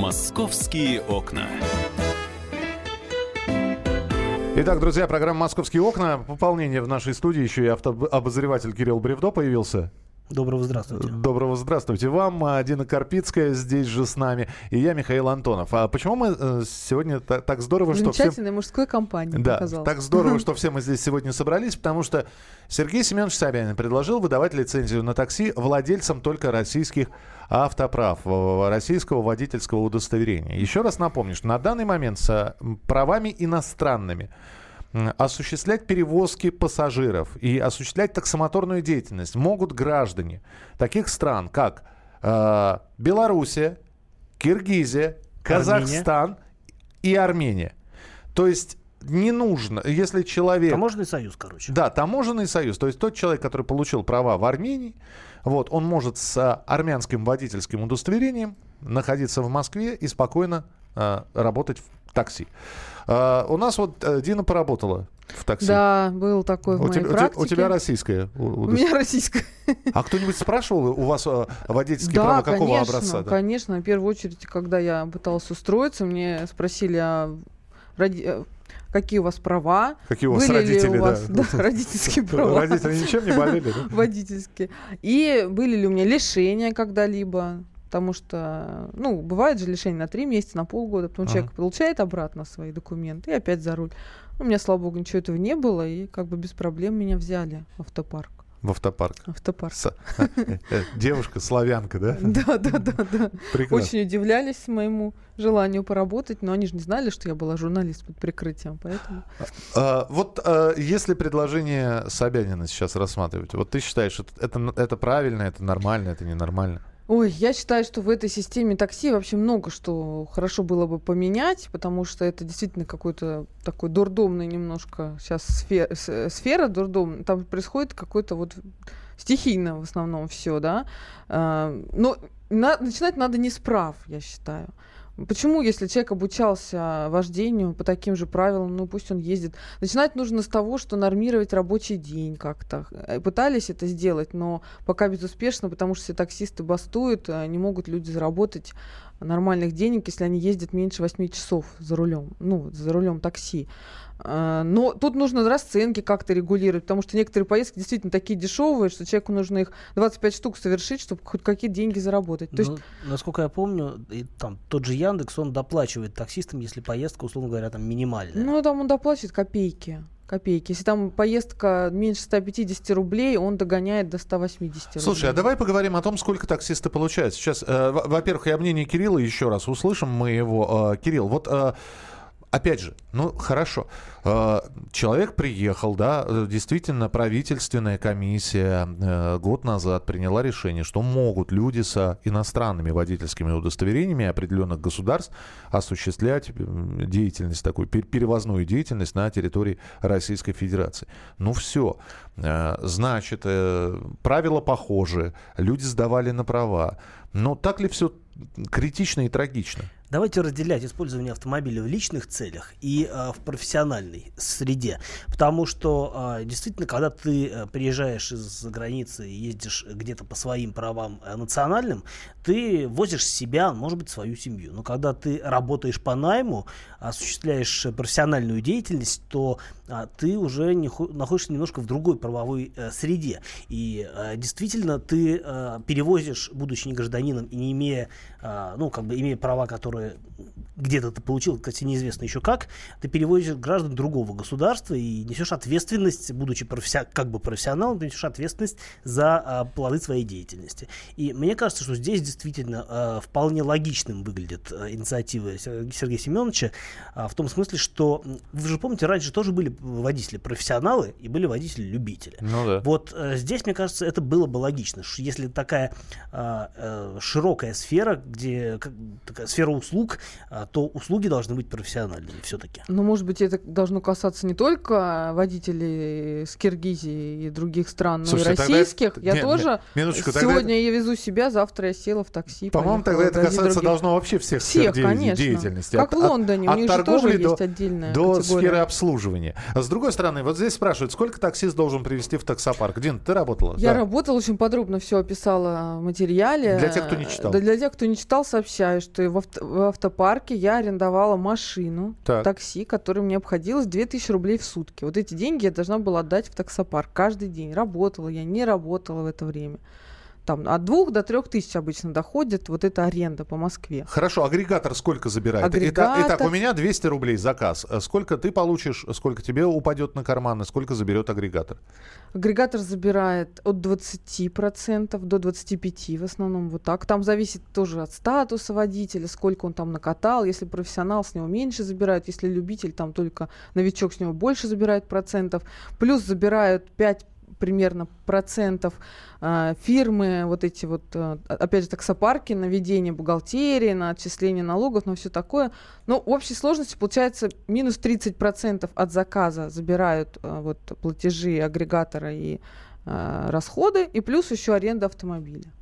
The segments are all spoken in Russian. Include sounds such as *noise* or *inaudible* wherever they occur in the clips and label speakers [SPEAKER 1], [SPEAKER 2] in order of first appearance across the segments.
[SPEAKER 1] Московские окна.
[SPEAKER 2] Итак, друзья, программа «Московские окна». Пополнение в нашей студии. Еще и автообозреватель Кирилл Бревдо появился.
[SPEAKER 3] Доброго здравствуйте.
[SPEAKER 2] Доброго здравствуйте вам. Дина Карпицкая здесь же с нами. И я, Михаил Антонов. А почему мы э, сегодня так, так здорово, что
[SPEAKER 4] все... Замечательной мужской компании,
[SPEAKER 2] Да, показалось. так здорово, *laughs* что все мы здесь сегодня собрались, потому что Сергей Семенович Собянин предложил выдавать лицензию на такси владельцам только российских автоправ, российского водительского удостоверения. Еще раз напомню, что на данный момент с правами иностранными осуществлять перевозки пассажиров и осуществлять таксомоторную деятельность могут граждане таких стран, как э, Белоруссия, Киргизия, Казахстан Армения. и Армения. То есть не нужно, если человек...
[SPEAKER 3] Таможенный союз, короче.
[SPEAKER 2] Да, таможенный союз. То есть тот человек, который получил права в Армении, вот, он может с армянским водительским удостоверением находиться в Москве и спокойно э, работать в такси. А, у нас вот э, Дина поработала в такси.
[SPEAKER 4] Да, был такой в
[SPEAKER 2] у
[SPEAKER 4] моей
[SPEAKER 2] тебя,
[SPEAKER 4] практике.
[SPEAKER 2] У тебя российская?
[SPEAKER 4] У, у меня российская. *laughs*
[SPEAKER 2] А кто-нибудь спрашивал у вас э, водительские да, права какого
[SPEAKER 4] конечно,
[SPEAKER 2] образца? Да,
[SPEAKER 4] конечно. В первую очередь, когда я пыталась устроиться, мне спросили, а ради... Э, какие у вас права.
[SPEAKER 2] Какие у вас были родители,
[SPEAKER 4] ли у вас, да. да *laughs* родительские права.
[SPEAKER 2] Родители ничем не болели, да? *laughs*
[SPEAKER 4] Водительские. И были ли у меня лишения когда-либо. Потому что, ну, бывает же лишение на три месяца, на полгода, потом ага. человек получает обратно свои документы и опять за руль. У меня, слава богу, ничего этого не было, и как бы без проблем меня взяли в автопарк.
[SPEAKER 2] В автопарк.
[SPEAKER 4] Автопарк. С...
[SPEAKER 2] Э, э, девушка славянка, да? *laughs*
[SPEAKER 4] Да, да, да, да. Очень удивлялись моему желанию поработать, но они же не знали, что я была журналист под прикрытием, поэтому.
[SPEAKER 2] А, вот а, если предложение Собянина сейчас рассматривать, вот ты считаешь, это, это, это правильно, это нормально, это ненормально?
[SPEAKER 4] Ой, я считаю, что в этой системе такси вообще много что хорошо было бы поменять, потому что это действительно какой-то такой дурдомный немножко сейчас сфера, сфера дурдом. Там происходит какой-то вот стихийно в основном все, да. А, но на, начинать надо не с прав, я считаю. Почему, если человек обучался вождению по таким же правилам, ну пусть он ездит. Начинать нужно с того, что нормировать рабочий день как-то. Э, пытались это сделать, но пока безуспешно, потому что все таксисты бастуют, э, не могут люди заработать нормальных денег, если они ездят меньше 8 часов за рулем, ну, за рулем такси. А, но тут нужно расценки как-то регулировать, потому что некоторые поездки действительно такие дешевые, что человеку нужно их 25 штук совершить, чтобы хоть какие-то деньги заработать. То
[SPEAKER 3] ну, есть... Насколько я помню, и, там тот же Яндекс, он доплачивает таксистам, если поездка, условно говоря, там минимальная.
[SPEAKER 4] Ну, там он доплачивает копейки копейки. Если там поездка меньше 150 рублей, он догоняет до 180 рублей.
[SPEAKER 2] Слушай, а давай поговорим о том, сколько таксисты получают. Сейчас, э, во-первых, я мнение Кирилла еще раз услышим мы его. Э, Кирилл, вот... Э, опять же, ну хорошо, э, человек приехал, да, действительно правительственная комиссия э, год назад приняла решение, что могут люди с иностранными водительскими удостоверениями определенных государств осуществлять деятельность такую, перевозную деятельность на территории Российской Федерации. Ну все, э, значит, правила похожи, люди сдавали на права. Но так ли все критично и трагично?
[SPEAKER 3] Давайте разделять использование автомобиля в личных целях и э, в профессиональной среде. Потому что э, действительно, когда ты э, приезжаешь из-за границы и ездишь где-то по своим правам э, национальным, ты возишь себя, может быть, свою семью. Но когда ты работаешь по найму, осуществляешь профессиональную деятельность, то э, ты уже не, находишься немножко в другой правовой э, среде. И э, действительно, ты э, перевозишь, будучи не гражданином и не имея, э, ну, как бы имея права, которые которые где-то ты получил, кстати, неизвестно еще как, ты переводишь граждан другого государства и несешь ответственность, будучи професси... как бы профессионалом, ты несешь ответственность за а, плоды своей деятельности. И мне кажется, что здесь действительно а, вполне логичным выглядит а, инициатива Сергея Семеновича а, в том смысле, что вы же помните, раньше тоже были водители-профессионалы и были водители-любители.
[SPEAKER 2] Ну да.
[SPEAKER 3] Вот а, здесь, мне кажется, это было бы логично, что если такая а, а, широкая сфера, где как, такая сфера услуг, а, то услуги должны быть профессиональными все-таки.
[SPEAKER 4] Но, может быть, это должно касаться не только водителей с Киргизии и других стран,
[SPEAKER 2] Слушайте,
[SPEAKER 4] но и
[SPEAKER 2] тогда
[SPEAKER 4] российских.
[SPEAKER 2] это-
[SPEAKER 4] Я
[SPEAKER 2] не-
[SPEAKER 4] тоже
[SPEAKER 2] минуточку, тогда
[SPEAKER 4] сегодня я везу себя, завтра я села в такси.
[SPEAKER 2] По-моему, тогда это касаться
[SPEAKER 4] других.
[SPEAKER 2] должно вообще всех, сфер
[SPEAKER 4] Всех,
[SPEAKER 2] де-
[SPEAKER 4] конечно.
[SPEAKER 2] деятельности.
[SPEAKER 4] Как
[SPEAKER 2] От-
[SPEAKER 4] в
[SPEAKER 2] от-
[SPEAKER 4] Лондоне, у
[SPEAKER 2] от
[SPEAKER 4] них же
[SPEAKER 2] торговли
[SPEAKER 4] тоже
[SPEAKER 2] до,
[SPEAKER 4] есть отдельная
[SPEAKER 2] до
[SPEAKER 4] категория.
[SPEAKER 2] сферы обслуживания. А с другой стороны, вот здесь спрашивают, сколько таксист должен привезти в таксопарк? Дин, ты работала?
[SPEAKER 4] Я
[SPEAKER 2] Да.
[SPEAKER 4] работала, очень подробно все описала в материале.
[SPEAKER 2] Для тех, кто не читал.
[SPEAKER 4] Да, для тех, кто не читал, сообщаю, что в, авто- в автопарке я арендовала машину,
[SPEAKER 2] Так.
[SPEAKER 4] такси, которое мне обходилось 2000 рублей в сутки. Вот эти деньги я должна была отдать в таксопарк каждый день. Работала я, не работала в это время. Там от двух до трех тысяч обычно доходит вот эта аренда по Москве.
[SPEAKER 2] Хорошо, агрегатор сколько забирает? Итак-
[SPEAKER 4] Агрегатор-
[SPEAKER 2] Итак, у меня 200 рублей заказ. А Сколько ты получишь, сколько тебе упадет на карман, и сколько заберет агрегатор?
[SPEAKER 4] Агрегатор забирает от 20% до 25% в основном вот так. Там зависит тоже от статуса водителя, сколько он там накатал. Если профессионал, с него меньше забирают. Если любитель, там только новичок, с него больше забирают процентов. Плюс забирают 5 примерно процентов э, фирмы, вот эти вот, э, опять же, таксопарки, на ведение бухгалтерии, на отчисление налогов, на все такое. Но в общей сложности получается минус 30% от заказа забирают э, вот платежи агрегатора и расходы, и плюс еще аренда автомобиля.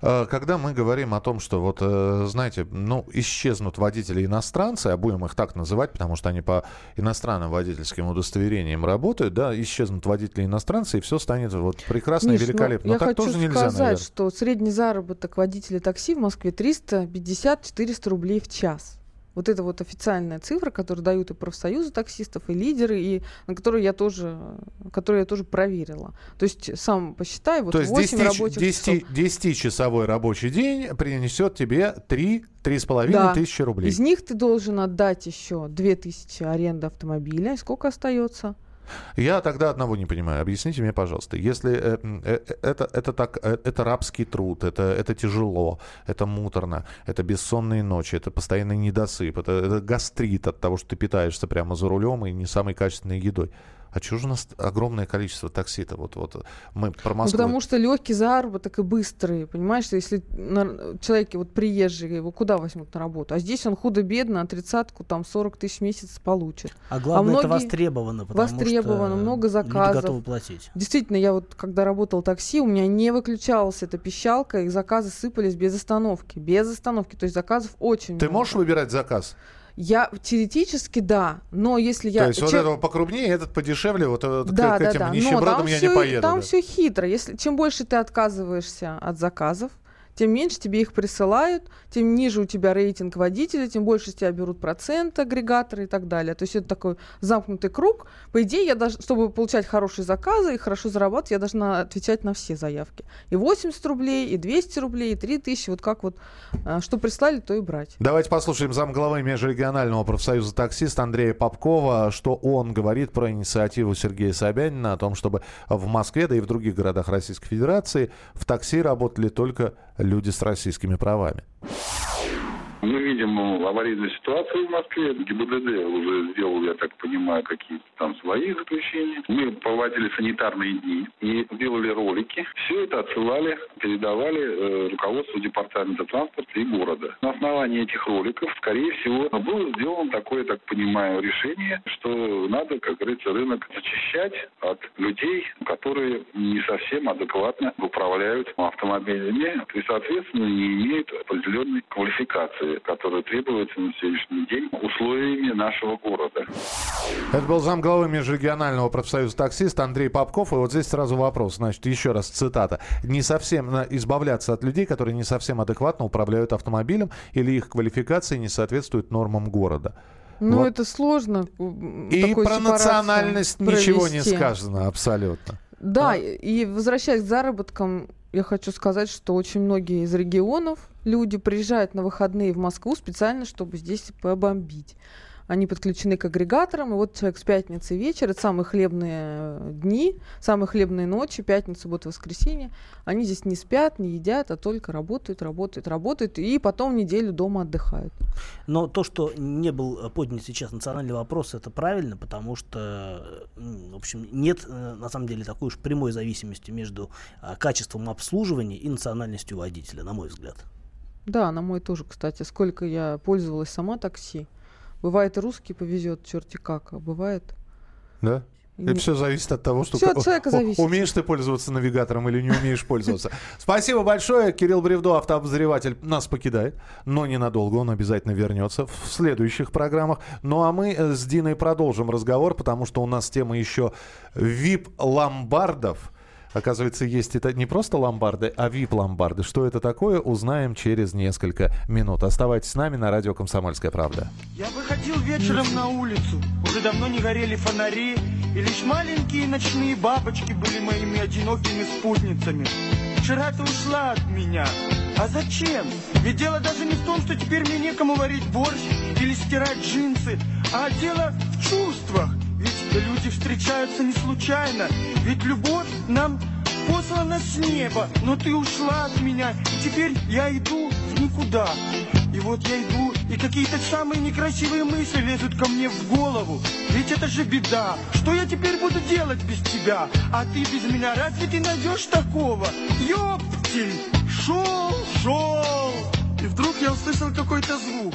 [SPEAKER 2] А, Когда мы говорим о том, что вот, э, знаете, ну, исчезнут водители-иностранцы, а будем их так называть, потому что они по иностранным водительским удостоверениям работают, да, исчезнут водители-иностранцы, и все станет вот прекрасно
[SPEAKER 4] Миш,
[SPEAKER 2] и
[SPEAKER 4] ну,
[SPEAKER 2] великолепно.
[SPEAKER 4] я
[SPEAKER 2] Но так
[SPEAKER 4] хочу
[SPEAKER 2] тоже нельзя,
[SPEAKER 4] сказать,
[SPEAKER 2] наверное.
[SPEAKER 4] что средний заработок водителя такси в Москве 350-400 рублей в час. Вот это вот официальная цифра, которую дают и профсоюзы таксистов, и лидеры, и на которую я тоже, которую я тоже проверила. То есть сам посчитай, вот
[SPEAKER 2] То есть
[SPEAKER 4] 8
[SPEAKER 2] 10,
[SPEAKER 4] рабочих
[SPEAKER 2] 10, 10-часовой рабочий день принесет тебе 3-3,5
[SPEAKER 4] Да.
[SPEAKER 2] тысячи рублей.
[SPEAKER 4] Из них ты должен отдать еще 2000 аренды автомобиля. И сколько остается?
[SPEAKER 2] Я тогда одного не понимаю. Объясните мне, пожалуйста. Если э, э, э, это, это, так, это рабский труд, это, это тяжело, это муторно, это бессонные ночи, это постоянный недосып, это, это гастрит от того, что ты питаешься прямо за рулем и не самой качественной едой. А чего же у нас огромное количество такси-то? Вот, вот мы про
[SPEAKER 4] Ну,
[SPEAKER 2] Москву.
[SPEAKER 4] потому что легкий заработок и быстрый, понимаешь, если на, человеки вот приезжие, его куда возьмут на работу? А здесь он худо-бедно, а тридцатку там 40 тысяч в месяц получит.
[SPEAKER 3] А главное, это
[SPEAKER 4] многие-
[SPEAKER 3] востребовано, потому
[SPEAKER 4] Востребовано,
[SPEAKER 3] что
[SPEAKER 4] много
[SPEAKER 3] люди
[SPEAKER 4] заказов.
[SPEAKER 3] готовы платить.
[SPEAKER 4] Действительно, я вот когда работал такси, у меня не выключалась эта пищалка, и заказы сыпались без остановки. Без остановки. То есть заказов очень
[SPEAKER 2] Ты
[SPEAKER 4] много.
[SPEAKER 2] можешь выбирать заказ?
[SPEAKER 4] Я теоретически да, но если я...
[SPEAKER 2] То есть вот
[SPEAKER 4] чем-
[SPEAKER 2] этого покрупнее, этот подешевле, вот э, к-
[SPEAKER 4] Да,
[SPEAKER 2] к,
[SPEAKER 4] да,
[SPEAKER 2] этим
[SPEAKER 4] да.
[SPEAKER 2] Нищебродам я
[SPEAKER 4] всё-
[SPEAKER 2] не поеду.
[SPEAKER 4] Там
[SPEAKER 2] да.
[SPEAKER 4] все хитро. Если, чем больше ты отказываешься от заказов, тем меньше тебе их присылают, тем ниже у тебя рейтинг водителя, тем больше с тебя берут процент агрегаторы и так далее. То есть это такой замкнутый круг. По идее, я даже, чтобы получать хорошие заказы и хорошо зарабатывать, я должна отвечать на все заявки. И 80 рублей, и 200 рублей, и 3000. Вот как вот, а, что прислали, то и брать.
[SPEAKER 2] Давайте послушаем замглавы межрегионального профсоюза таксист Андрея Попкова, что он говорит про инициативу Сергея Собянина о том, чтобы в Москве, да и в других городах Российской Федерации в такси работали только люди с российскими правами.
[SPEAKER 1] Мы видим ну, аварийную ситуацию в Москве. ГИБДД уже сделал, я так понимаю, какие-то там свои заключения. Мы проводили санитарные дни и делали ролики. Все это отсылали, передавали э, руководству департамента транспорта и города. На основании этих роликов, скорее всего, было сделано такое, так понимаю, решение, что надо, как говорится, рынок зачищать от людей, которые не совсем адекватно управляют автомобилями и, соответственно, не имеют определенной квалификации, которая требуется на сегодняшний день условиями нашего города.
[SPEAKER 2] Это был замглавы межрегионального профсоюза таксист Андрей Попков. И вот здесь сразу вопрос. Значит, еще раз цитата. Не совсем избавляться от людей, которые не совсем адекватно управляют автомобилем или их квалификация не соответствует нормам города.
[SPEAKER 4] Ну,
[SPEAKER 2] Вот.
[SPEAKER 4] это сложно.
[SPEAKER 2] И про национальность ничего не
[SPEAKER 4] провести.
[SPEAKER 2] сказано абсолютно.
[SPEAKER 4] Да,
[SPEAKER 2] Да.
[SPEAKER 4] и возвращаясь к заработкам, я хочу сказать, что очень многие из регионов люди приезжают на выходные в Москву специально, чтобы здесь побомбить. Они подключены к агрегаторам, и вот человек с пятницы вечер, это самые хлебные э, дни, самые хлебные ночи, пятница, суббота, воскресенье. Они здесь не спят, не едят, а только работают, работают, работают, и потом неделю дома отдыхают.
[SPEAKER 3] Но то, что не был поднят сейчас национальный вопрос, это правильно, потому что, в общем, нет э, на самом деле такой уж прямой зависимости между а, качеством обслуживания и национальностью водителя, на мой взгляд.
[SPEAKER 4] Да, на мой тоже, кстати. Сколько я пользовалась сама такси. Бывает и русский повезет, черти как, а бывает...
[SPEAKER 2] Да?
[SPEAKER 4] и
[SPEAKER 2] Это все зависит от того, что ты-
[SPEAKER 4] от человека зависит.
[SPEAKER 2] умеешь ты пользоваться навигатором или не умеешь пользоваться. *laughs* Спасибо большое. Кирилл Бревдо, автообозреватель, нас покидает, но ненадолго. Он обязательно вернется в следующих программах. Ну а мы э, с Диной продолжим разговор, потому что у нас тема еще VIP-ломбардов. Оказывается, есть это не просто ломбарды, а VIP-ломбарды. Что это такое, узнаем через несколько минут. Оставайтесь с нами на радио «Комсомольская правда».
[SPEAKER 5] Я выходил вечером на улицу, уже давно не горели фонари, и лишь маленькие ночные бабочки были моими одинокими спутницами. Вчера ты ушла от меня. А зачем? Ведь дело даже не в том, что теперь мне некому варить борщ или стирать джинсы, а дело в чувствах. Люди встречаются не случайно, ведь любовь нам послана с неба, но ты ушла от меня, и теперь я иду в никуда. И вот я иду, и какие-то самые некрасивые мысли лезут ко мне в голову. Ведь это же беда. Что я теперь буду делать без тебя? А ты без меня, разве ты найдешь такого? Ёптель! Шел, шел! И вдруг я услышал какой-то звук.